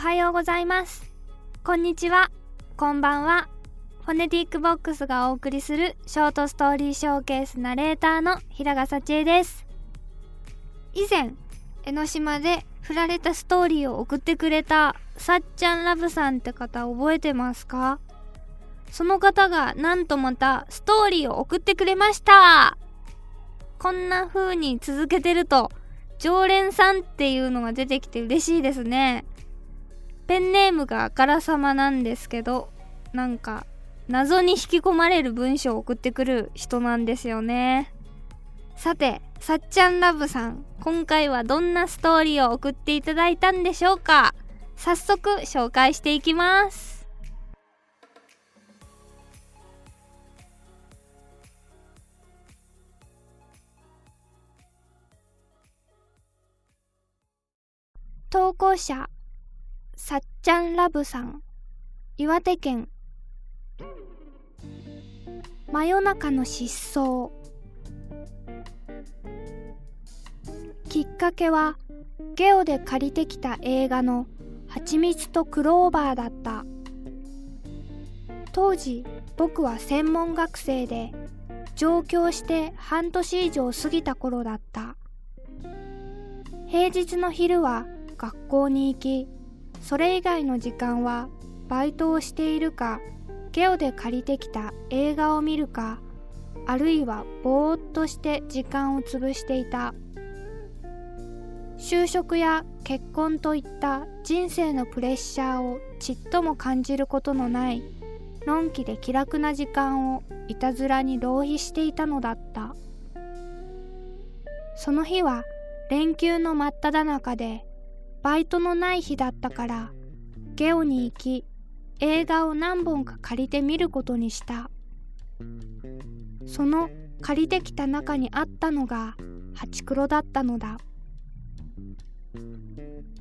はようございます。こんにちは。こんばんは。フォネティックボックスがお送りするショートストーリーショーケースナレーターの平賀幸恵です。以前江ノ島で振られたストーリーを送ってくれたさっちゃんラブさんって方覚えてますか？その方がなんとまたストーリーを送ってくれました。こんな風に続けてると常連さんっていうのが出てきて嬉しいですね。ペンネームがあからさまなんですけどなんか謎に引き込まれる文章を送ってくる人なんですよね。さてさっちゃんラブさん今回はどんなストーリーを送っていただいたんでしょうか。早速紹介していきます。投稿者さっちゃんラブさん。岩手県。真夜中の失踪。きっかけはゲオで借りてきた映画の「はちみつとクローバー」だった。当時僕は専門学生で上京して半年以上過ぎた頃だった。平日の昼は学校に行きそれ以外の時間はバイトをしているかゲオで借りてきた映画を見るかあるいはぼーっとして時間を潰していた。就職や結婚といった人生のプレッシャーをちっとも感じることのないのんきで気楽な時間をいたずらに浪費していたのだった。その日は連休の真っ只中でバイトのない日だったからゲオに行き映画を何本か借りてみることにした。その借りてきた中にあったのがハチクロだったのだ。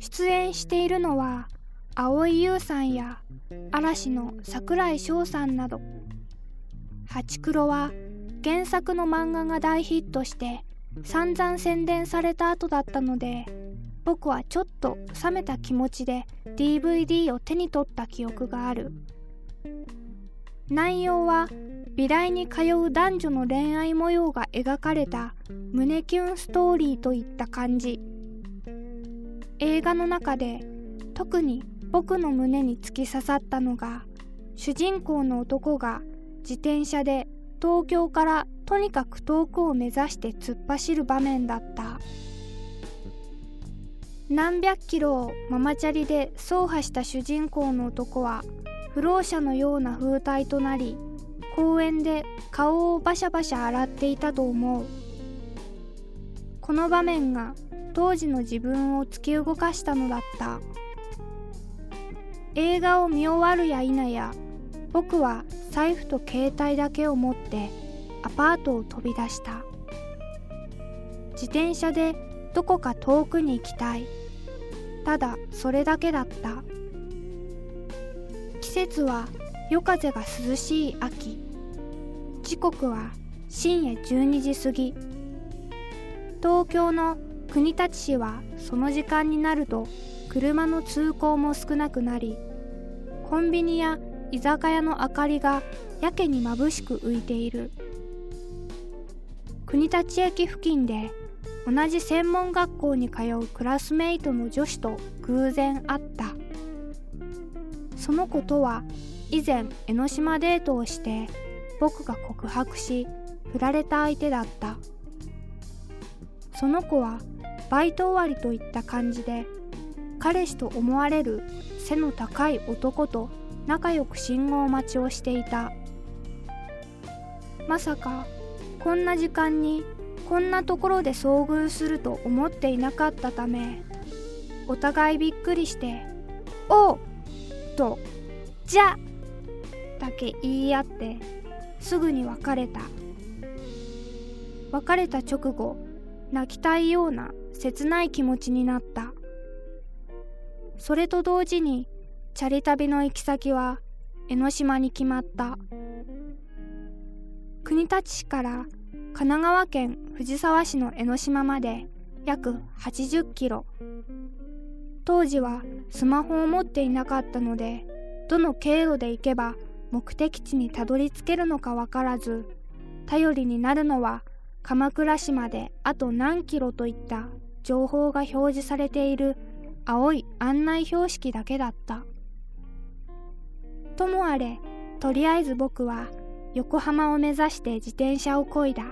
出演しているのは蒼井優さんや嵐の櫻井翔さんなど。ハチクロは原作の漫画が大ヒットして散々宣伝された後だったので僕はちょっと冷めた気持ちで DVD を手に取った記憶がある。内容は美大に通う男女の恋愛模様が描かれた胸キュンストーリーといった感じ。映画の中で特に僕の胸に突き刺さったのが主人公の男が自転車で東京からとにかく遠くを目指して突っ走る場面だった。何百キロをママチャリで走破した主人公の男は不老者のような風体となり公園で顔をバシャバシャ洗っていたと思う。この場面が当時の自分を突き動かしたのだった。映画を見終わるや否や僕は財布と携帯だけを持ってアパートを飛び出した。自転車でどこか遠くに行きたい。ただそれだけだった。季節は夜風が涼しい秋。時刻は深夜12時過ぎ。東京の国立市はその時間になると車の通行も少なくなりコンビニや居酒屋の明かりがやけに眩しく浮いている。国立駅付近で同じ専門学校に通うクラスメイトの女子と偶然会った。その子とは以前江ノ島デートをして僕が告白し振られた相手だった。その子はバイト終わりといった感じで彼氏と思われる背の高い男と仲良く信号待ちをしていた。まさかこんな時間にこんなところで遭遇すると思っていなかったためお互いびっくりして「おう!」と「じゃ!」だけ言い合ってすぐに別れた別れた直後泣きたいような切ない気持ちになったそれと同時にチャリ旅の行き先は江ノ島に決まった国立市から神奈川県藤沢市の江ノ島まで約80キロ当時はスマホを持っていなかったのでどの経路で行けば目的地にたどり着けるのかわからず頼りになるのは鎌倉市まであと何キロといった情報が表示されている青い案内標識だけだった。ともあれ、とりあえず僕は横浜を目指して自転車をこいだ。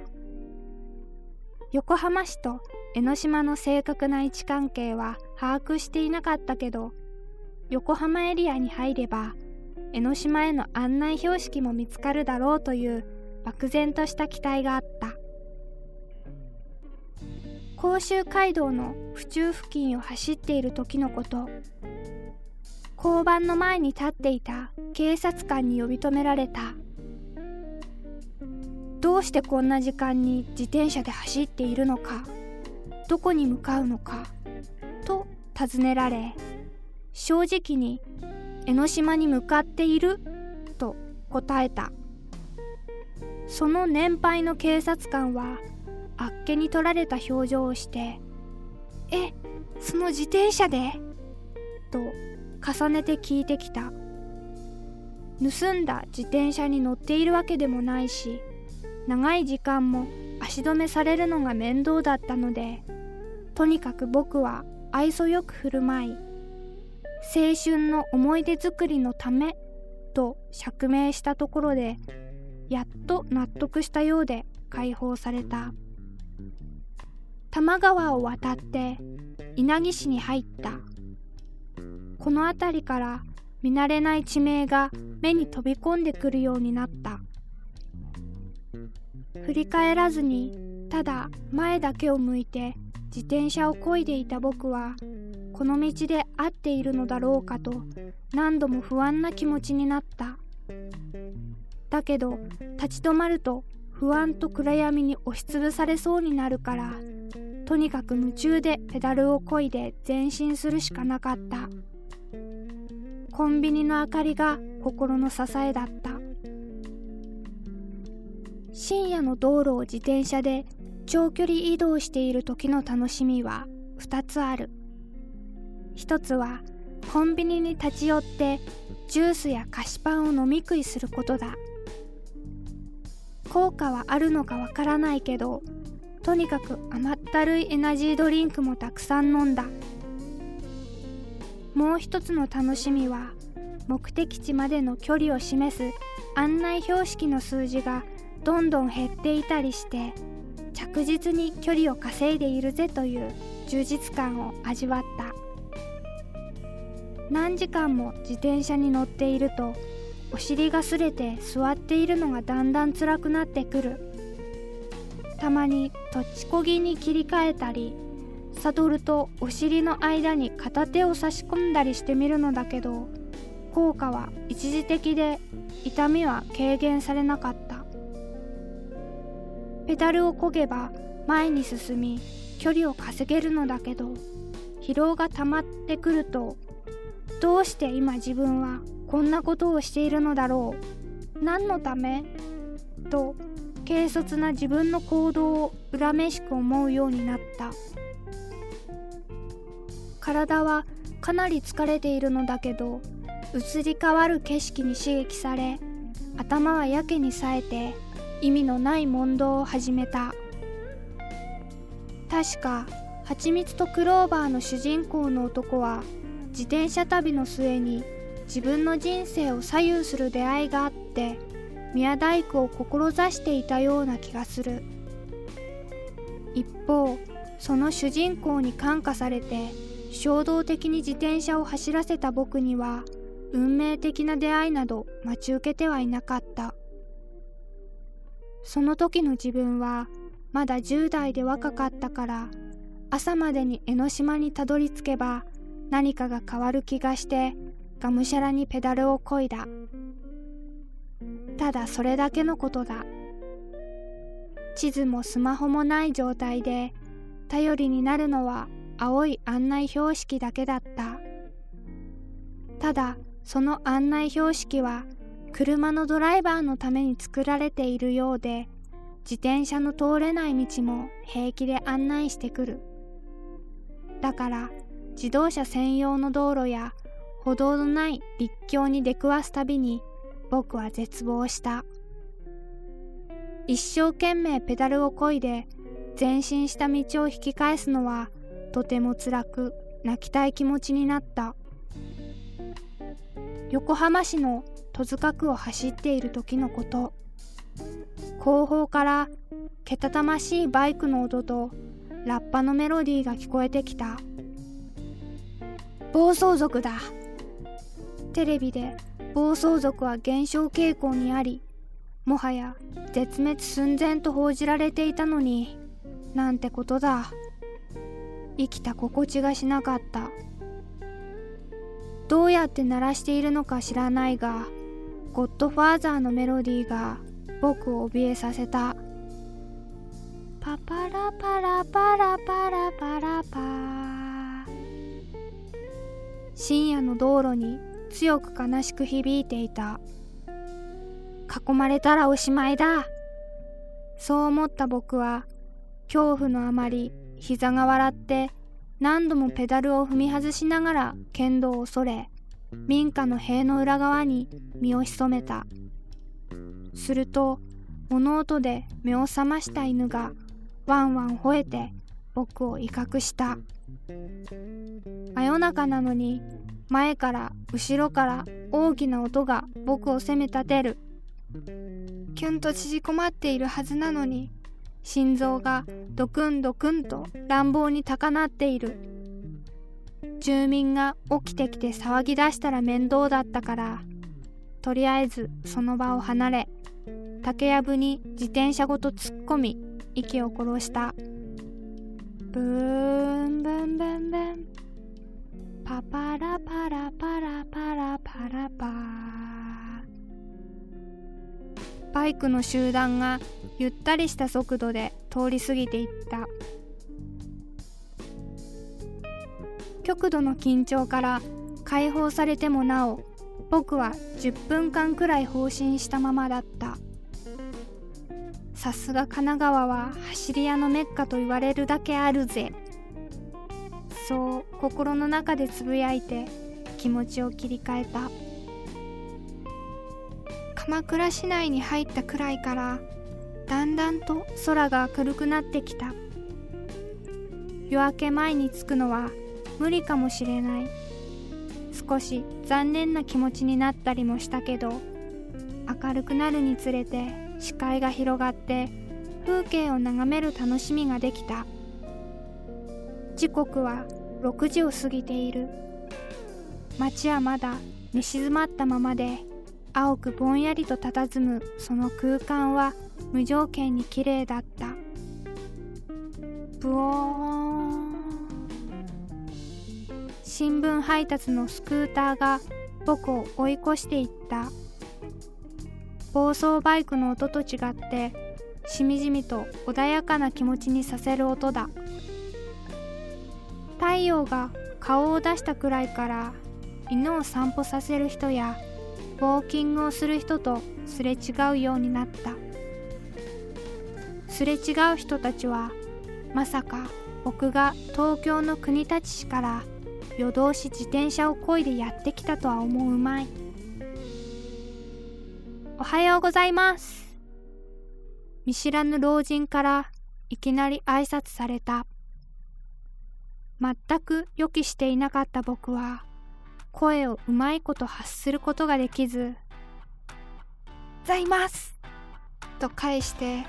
横浜市と江ノ島の正確な位置関係は把握していなかったけど、横浜エリアに入れば江ノ島への案内標識も見つかるだろうという漠然とした期待があった。甲州街道の府中付近を走っている時のこと交番の前に立っていた警察官に呼び止められたどうしてこんな時間に自転車で走っているのかどこに向かうのかと尋ねられ正直に江ノ島に向かっている？と答えた。その年配の警察官はあっけに取られた表情をして「えその自転車で?」と重ねて聞いてきた。盗んだ自転車に乗っているわけでもないし長い時間も足止めされるのが面倒だったのでとにかく僕は愛想よく振る舞い青春の思い出作りのためと釈明したところでやっと納得したようで解放された。多摩川を渡って稲城市に入った。この辺りから見慣れない地名が目に飛び込んでくるようになった。振り返らずにただ前だけを向いて自転車を漕いでいた僕はこの道で合っているのだろうかと何度も不安な気持ちになった。だけど立ち止まると不安と暗闇に押しつぶされそうになるからとにかく夢中でペダルを漕いで前進するしかなかった。コンビニの明かりが心の支えだった。深夜の道路を自転車で長距離移動している時の楽しみは2つある。一つはコンビニに立ち寄ってジュースや菓子パンを飲み食いすることだ。効果はあるのかわからないけどとにかく甘ったるいエナジードリンクもたくさん飲んだ。もう一つの楽しみは目的地までの距離を示す案内標識の数字がどんどん減っていたりして着実に距離を稼いでいるぜという充実感を味わった。何時間も自転車に乗っているとお尻がすれて座っているのがだんだん辛くなってくる。たまにとっちこぎに切り替えたりサドルとお尻の間に片手を差し込んだりしてみるのだけど効果は一時的で痛みは軽減されなかった。ペダルをこげば前に進み距離を稼げるのだけど疲労が溜まってくるとどうして今自分はこんなことをしているのだろう何のためと軽率な自分の行動を恨めしく思うようになった。体はかなり疲れているのだけど移り変わる景色に刺激され頭はやけに冴えて意味のない問答を始めた。確か「はちみつとクローバー」の主人公の男は自転車旅の末に自分の人生を左右する出会いがあって宮大工を志していたような気がする。一方その主人公に感化されて衝動的に自転車を走らせた僕には運命的な出会いなど待ち受けてはいなかった。その時の自分はまだ10代で若かったから朝までに江ノ島にたどり着けば何かが変わる気がしてがむしゃらにペダルをこいだ。ただそれだけのことだ。地図もスマホもない状態で頼りになるのは青い案内標識だけだった。ただその案内標識は車のドライバーのために作られているようで自転車の通れない道も平気で案内してくる。だから自動車専用の道路や歩道のない立教に出くわすたびに僕は絶望した。一生懸命ペダルをこいで前進した道を引き返すのはとても辛く泣きたい気持ちになった。横浜市の戸塚区を走っている時のこと。後方からけたたましいバイクの音とラッパのメロディーが聞こえてきた。暴走族だ。テレビで暴走族は減少傾向にありもはや絶滅寸前と報じられていたのになんてことだ。生きた心地がしなかった。どうやって鳴らしているのか知らないがゴッドファーザーのメロディーが僕を怯えさせた。パパラパラパラパラパラパ深夜の道路に強く悲しく響いていた。囲まれたらおしまいだ。そう思った僕は恐怖のあまり膝が笑って何度もペダルを踏み外しながら剣道を恐れ民家の塀の裏側に身を潜めた。すると物音で目を覚ました犬がワンワン吠えて僕を威嚇した。真夜中なのに前から後ろから大きな音が僕を責め立てる。キュンと縮こまっているはずなのに心臓がドクンドクンと乱暴に高鳴っている。住民が起きてきて騒ぎ出したら面倒だったからとりあえずその場を離れ竹やぶに自転車ごと突っ込み息を殺した。ブーンブンブンブン。パパラパラパラパラパラパバイクの集団がゆったりした速度で通り過ぎていった。極度の緊張から解放されてもなお僕は10分間くらい放心したままだった。さすが神奈川は走り屋のメッカと言われるだけあるぜ。そう心の中でつぶやいて気持ちを切り替えた。鎌倉市内に入ったくらいからだんだんと空が明るくなってきた。夜明け前に着くのは無理かもしれない。少し残念な気持ちになったりもしたけど明るくなるにつれて視界が広がって風景を眺める楽しみができた。時刻は6時を過ぎている。街はまだ寝静まったままで青くぼんやりと佇むその空間は無条件に綺麗だった。ブオーン。新聞配達のスクーターが僕を追い越していった。暴走バイクの音と違ってしみじみと穏やかな気持ちにさせる音だ。太陽が顔を出したくらいから犬を散歩させる人やウォーキングをする人とすれ違うようになった。すれ違う人たちはまさか僕が東京の国立市から夜通し自転車をこいでやってきたとは思うまい。おはようございます。見知らぬ老人からいきなり挨拶された。全く予期していなかった僕は声をうまいこと発することができず「ざいます!」と返して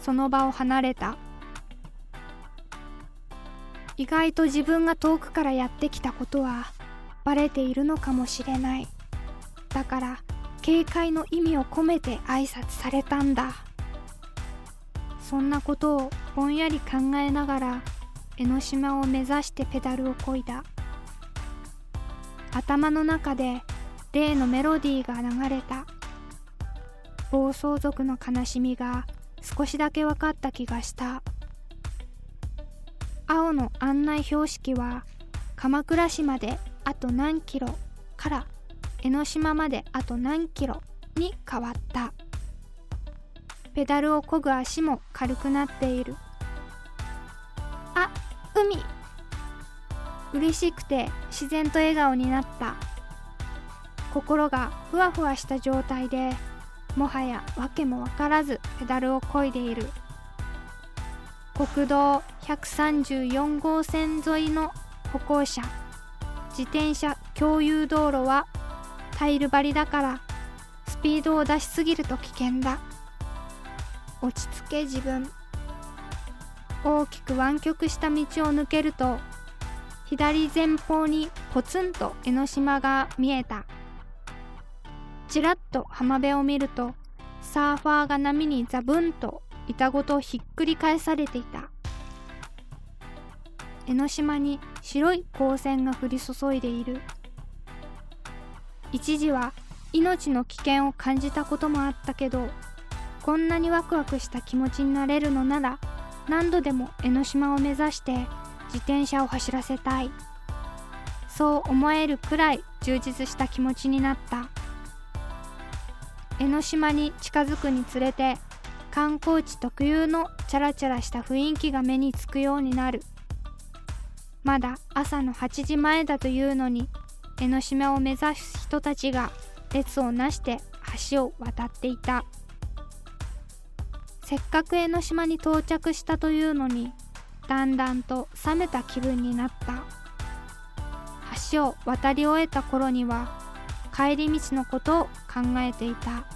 その場を離れた。意外と自分が遠くからやってきたことはバレているのかもしれない。だから警戒の意味を込めて挨拶されたんだ。そんなことをぼんやり考えながら江ノ島を目指してペダルをこいだ。頭の中で例のメロディーが流れた。暴走族の悲しみが少しだけ分かった気がした。青の案内標識は鎌倉市まであと何キロから江ノ島まであと何キロに変わった。ペダルを漕ぐ足も軽くなっている。あ海。嬉しくて自然と笑顔になった。心がふわふわした状態でもはや訳も分からずペダルをこいでいる。国道134号線沿いの歩行者自転車共有道路はタイル張りだからスピードを出しすぎると危険だ。落ち着け自分。大きく湾曲した道を抜けると左前方にポツンと江ノ島が見えた。ちらっと浜辺を見るとサーファーが波にザブンと板ごとひっくり返されていた。江ノ島に白い光線が降り注いでいる。一時は命の危険を感じたこともあったけどこんなにワクワクした気持ちになれるのなら何度でも江ノ島を目指して自転車を走らせたい。そう思えるくらい充実した気持ちになった。江ノ島に近づくにつれて観光地特有のチャラチャラした雰囲気が目につくようになる。まだ朝の8時前だというのに江ノ島を目指す人たちが列をなして橋を渡っていた。せっかく江ノ島に到着したというのにだんだんと冷めた気分になった。橋を渡り終えた頃には帰り道のことを考えていた。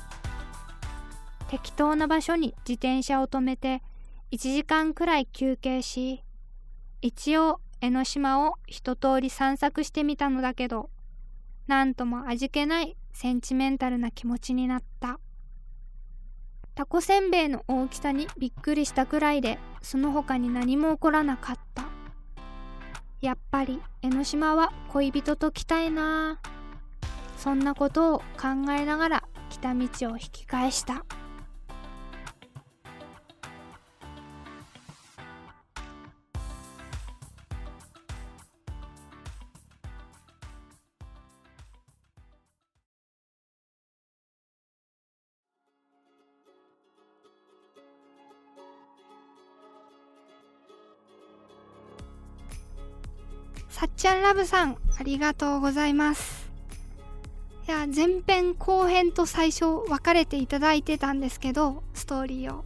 適当な場所に自転車を止めて1時間くらい休憩し一応江ノ島を一通り散策してみたのだけどなんとも味気ないセンチメンタルな気持ちになった。タコせんべいの大きさにびっくりしたくらいでその他に何も起こらなかった。やっぱり江ノ島は恋人と来たいな。そんなことを考えながら来た道を引き返した。ラブさん、ありがとうございます。いや、前編後編と最初分かれていただいてたんですけど、ストーリーを。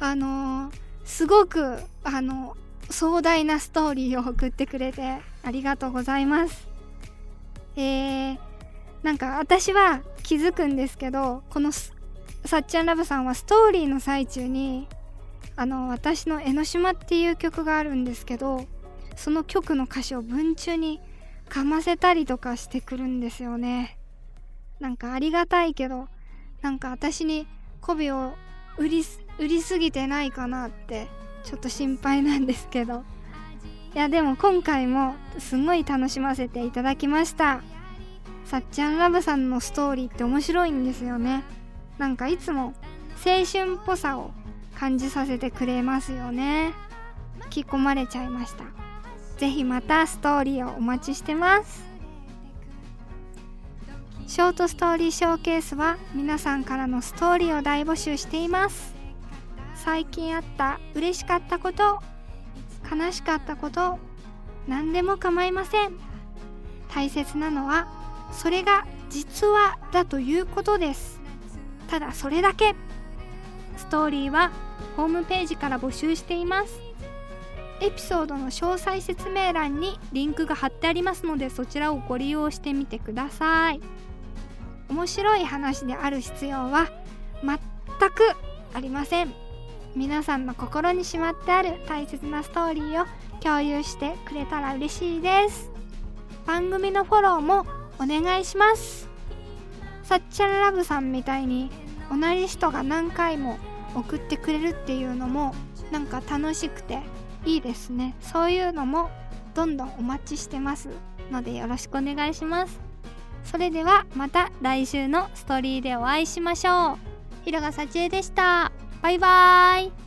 あのー、すごく、あの、壮大なストーリーを送ってくれてありがとうございます。えー、なんか私は気づくんですけど、このさっちゃんラブさんはストーリーの最中に、あの、私の江ノ島っていう曲があるんですけど、その曲の歌詞を文中にかませたりとかしてくるんですよね。なんかありがたいけどなんか私に媚びを売り売りすぎてないかなってちょっと心配なんですけど。いやでも今回もすごい楽しませていただきました。さっちゃんラブさんのストーリーって面白いんですよね。なんかいつも青春っぽさを感じさせてくれますよね。引き込まれちゃいました。ぜひまたストーリーをお待ちしてます。ショートストーリーショーケースは皆さんからのストーリーを大募集しています。最近あった嬉しかったこと悲しかったこと何でも構いません。大切なのはそれが実はだということです。ただそれだけ。ストーリーはホームページから募集しています。エピソードの詳細説明欄にリンクが貼ってありますのでそちらをご利用してみてください。面白い話である必要は全くありません。皆さんの心にしまってある大切なストーリーを共有してくれたら嬉しいです。番組のフォローもお願いします。さっちゃんラブさんみたいに同じ人が何回も送ってくれるっていうのもなんか楽しくていいですね。そういうのもどんどんお待ちしてますのでよろしくお願いします。それではまた来週のストーリーでお会いしましょう。ひろがさちえでした。バイバーイ。